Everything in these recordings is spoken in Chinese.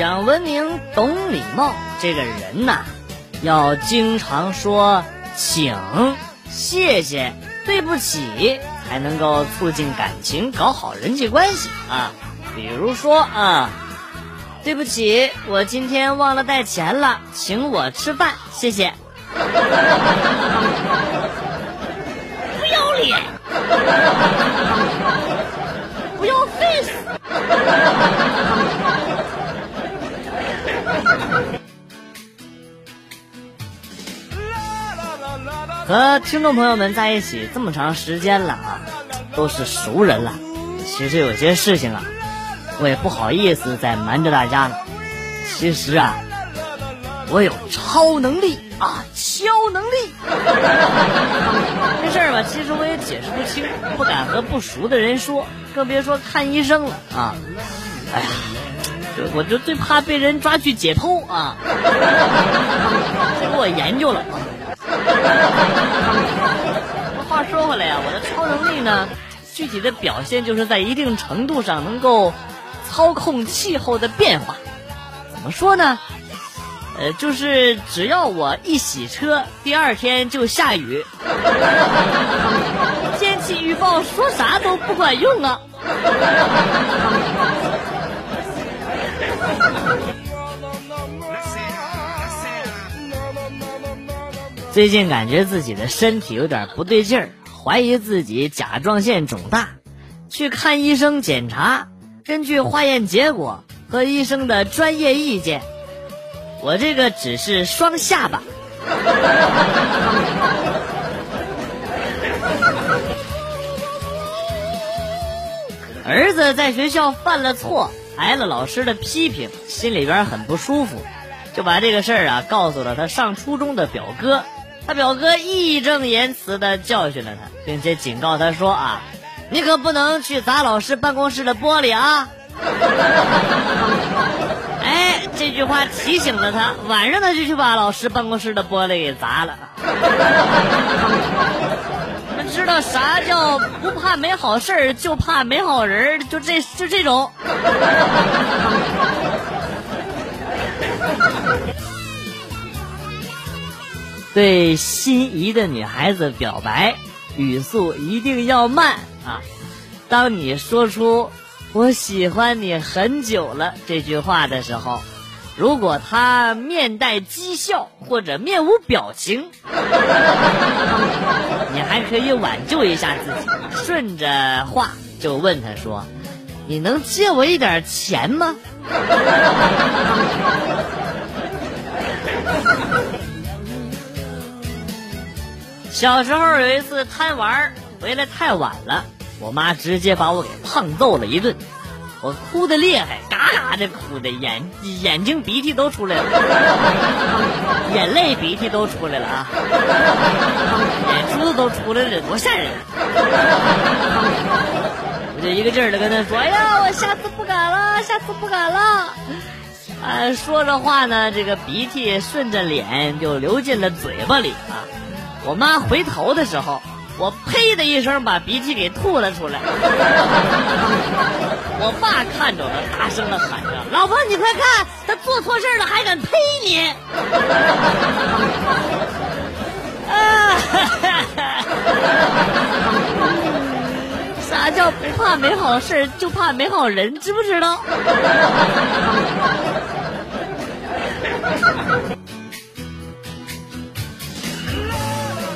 讲文明、懂礼貌，这个人呐，要经常说请、谢谢、对不起，才能够促进感情，搞好人际关系啊。比如说啊，对不起，我今天忘了带钱了，请我吃饭，谢谢。不要脸，不要 face。和听众朋友们在一起这么长时间了啊，都是熟人了。其实有些事情啊，我也不好意思再瞒着大家了。其实啊，我有超能力啊，超能力。这事儿吧，其实我也解释不清，不敢和不熟的人说，更别说看医生了啊。哎呀，我就最怕被人抓去解剖啊。结果我研究了。话说回来呀，我的超能力呢，具体的表现就是在一定程度上能够操控气候的变化。怎么说呢？呃，就是只要我一洗车，第二天就下雨。天气预报说啥都不管用啊！最近感觉自己的身体有点不对劲儿，怀疑自己甲状腺肿大，去看医生检查。根据化验结果和医生的专业意见，我这个只是双下巴。儿子在学校犯了错，挨了老师的批评，心里边很不舒服，就把这个事儿啊告诉了他上初中的表哥。他表哥义正言辞的教训了他，并且警告他说：“啊，你可不能去砸老师办公室的玻璃啊！” 哎，这句话提醒了他，晚上他就去把老师办公室的玻璃给砸了。你们知道啥叫不怕没好事，就怕没好人就这就这种。对心仪的女孩子表白，语速一定要慢啊！当你说出“我喜欢你很久了”这句话的时候，如果她面带讥笑或者面无表情，你还可以挽救一下自己，顺着话就问她说：“你能借我一点钱吗？” 小时候有一次贪玩回来太晚了，我妈直接把我给胖揍了一顿，我哭的厉害，嘎嘎的哭的，眼眼睛鼻涕都出来了，眼泪鼻涕都出来了啊，眼珠子都出来了，多吓人！我就一个劲儿的跟他说：“哎呀，我下次不敢了，下次不敢了。”啊，说着话呢，这个鼻涕顺着脸就流进了嘴巴里啊。我妈回头的时候，我呸的一声把鼻涕给吐了出来。我爸看着了，大声的喊着：“老婆，你快看，他做错事了还敢呸你！” 啊！啥叫不怕没好事就怕没好人？知不知道？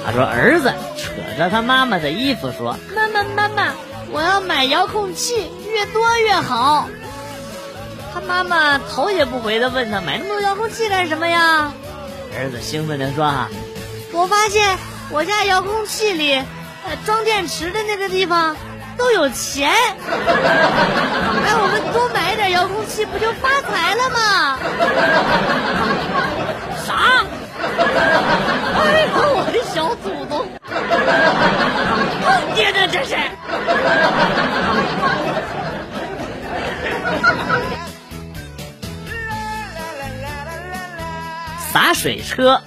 他说：“儿子扯着他妈妈的衣服说，妈妈妈妈，我要买遥控器，越多越好。”他妈妈头也不回的问他：“买那么多遥控器干什么呀？”儿子兴奋的说：“哈，我发现我家遥控器里，呃，装电池的那个地方都有钱。哎，我们多买点遥控器，不就发财了吗？”啥？哎呀，我的小祖宗！爹的这是！洒水车，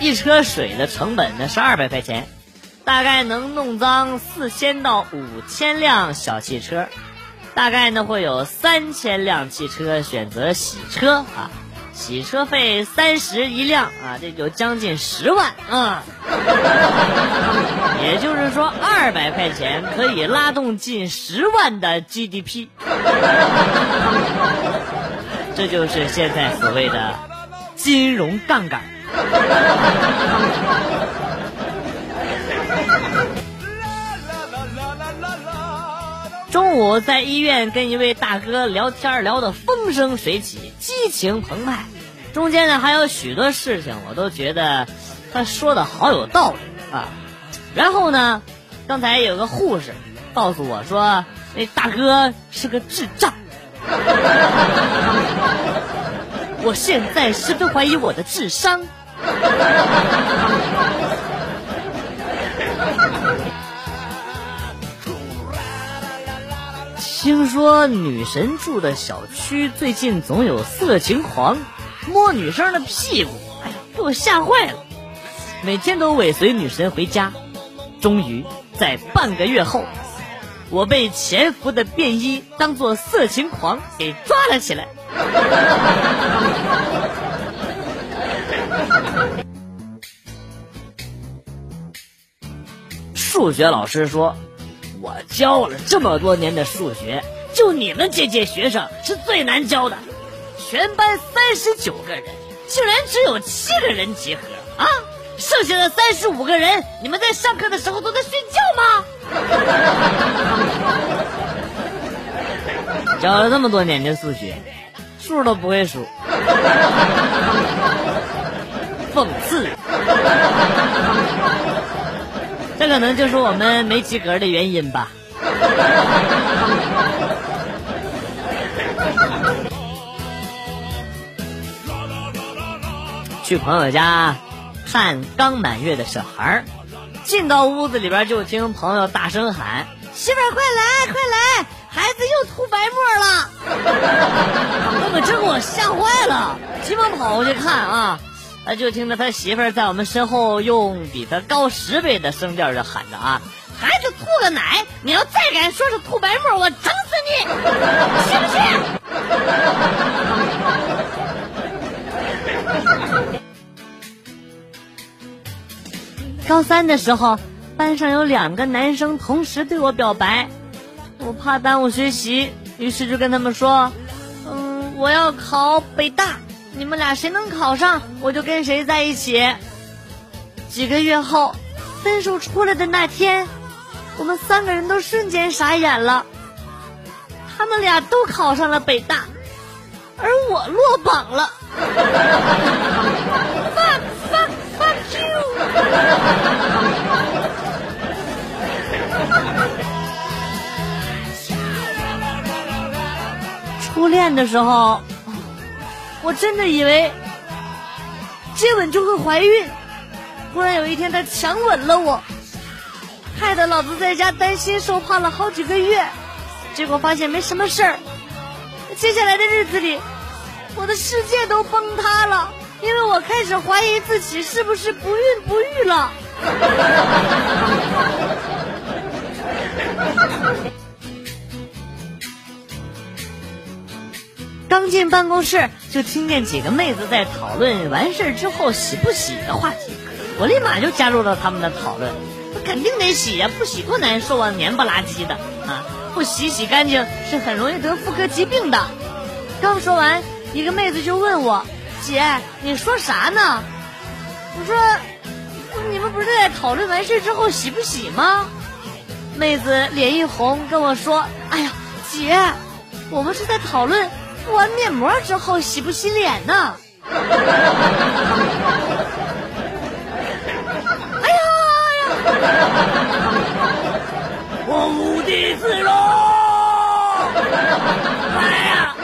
一车水的成本呢是二百块钱，大概能弄脏四千到五千辆小汽车。大概呢会有三千辆汽车选择洗车啊，洗车费三十一辆啊，这就将近十万啊。也就是说，二百块钱可以拉动近十万的 GDP。这就是现在所谓的金融杠杆。中午在医院跟一位大哥聊天，聊得风生水起，激情澎湃。中间呢还有许多事情，我都觉得他说的好有道理啊。然后呢，刚才有个护士告诉我说，那大哥是个智障。我现在十分怀疑我的智商。听说女神住的小区最近总有色情狂摸女生的屁股，哎呀，给我吓坏了！每天都尾随女神回家，终于在半个月后，我被潜伏的便衣当做色情狂给抓了起来。数学老师说。教了这么多年的数学，就你们这届学生是最难教的。全班三十九个人，竟然只有七个人及格啊！剩下的三十五个人，你们在上课的时候都在睡觉吗？教了这么多年的数学，数都不会数，讽刺。这可能就是我们没及格的原因吧。去朋友家看刚满月的小孩儿，进到屋子里边就听朋友大声喊：“媳妇儿快来快来，孩子又吐白沫了！”那可真给我吓坏了，急忙跑过去看啊。他就听着他媳妇儿在我们身后用比他高十倍的声调就喊着啊：“孩子吐个奶，你要再敢说是吐白沫，我整死你，信不信？” 高三的时候，班上有两个男生同时对我表白，我怕耽误学习，于是就跟他们说：“嗯，我要考北大。”你们俩谁能考上，我就跟谁在一起。几个月后，分数出来的那天，我们三个人都瞬间傻眼了。他们俩都考上了北大，而我落榜了。fuck fuck fuck you！初恋的时候。我真的以为接吻就会怀孕，忽然有一天他强吻了我，害得老子在家担心受怕了好几个月，结果发现没什么事儿。接下来的日子里，我的世界都崩塌了，因为我开始怀疑自己是不是不孕不育了。刚进办公室，就听见几个妹子在讨论完事之后洗不洗的话题，我立马就加入了他们的讨论。肯定得洗呀，不洗多难受啊，黏不拉几的啊！不洗洗干净是很容易得妇科疾病的。刚说完，一个妹子就问我：“姐，你说啥呢？”我说：“你们不是在讨论完事之后洗不洗吗？”妹子脸一红跟我说：“哎呀，姐，我们是在讨论。”敷完面膜之后洗不洗脸呢？哎呀呀！我无地自容！哎呀！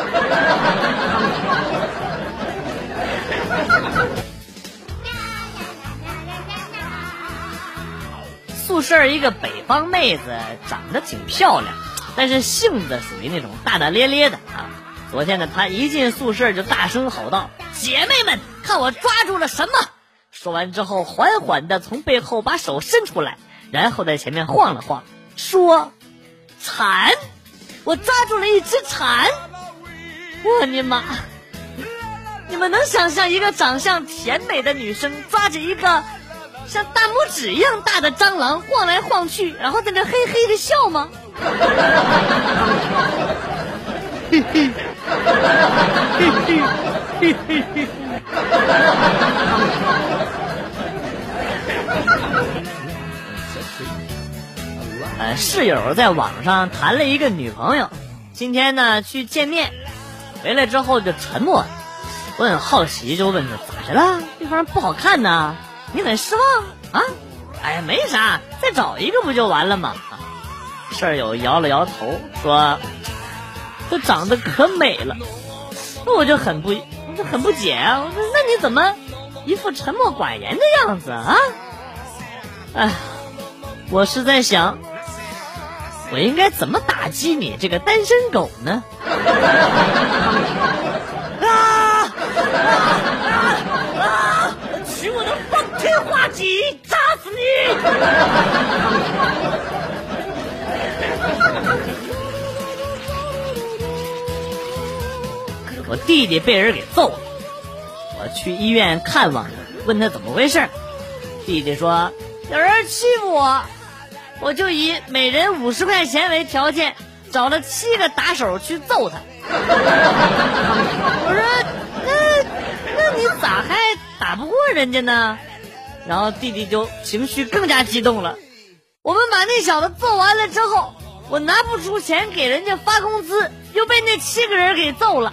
宿舍一个北方妹子长得挺漂亮，但是性子属于那种大大咧咧的啊。昨天呢，她一进宿舍就大声吼道：“姐妹们，看我抓住了什么！”说完之后，缓缓的从背后把手伸出来，然后在前面晃了晃，说：“蚕。”我抓住了一只蝉。我尼玛！你们能想象一个长相甜美的女生抓着一个像大拇指一样大的蟑螂晃来晃去，然后在那嘿嘿的笑吗？嘿嘿，嘿嘿，嘿嘿嘿。室友在网上谈了一个女朋友，今天呢去见面，回来之后就沉默。我很好奇，就问他咋的了？对方不好看呢？你很失望啊？哎呀，没啥，再找一个不就完了吗？舍友摇了摇头说：“她长得可美了。”那我就很不，我就很不解啊！我说：“那你怎么一副沉默寡言的样子啊？”哎，我是在想，我应该怎么打击你这个单身狗呢？啊啊啊取我的方天画戟，扎死你！我弟弟被人给揍了，我去医院看望他，问他怎么回事。弟弟说有人欺负我，我就以每人五十块钱为条件，找了七个打手去揍他。我说。那那你咋还打不过人家呢？然后弟弟就情绪更加激动了。我们把那小子揍完了之后，我拿不出钱给人家发工资，又被那七个人给揍了。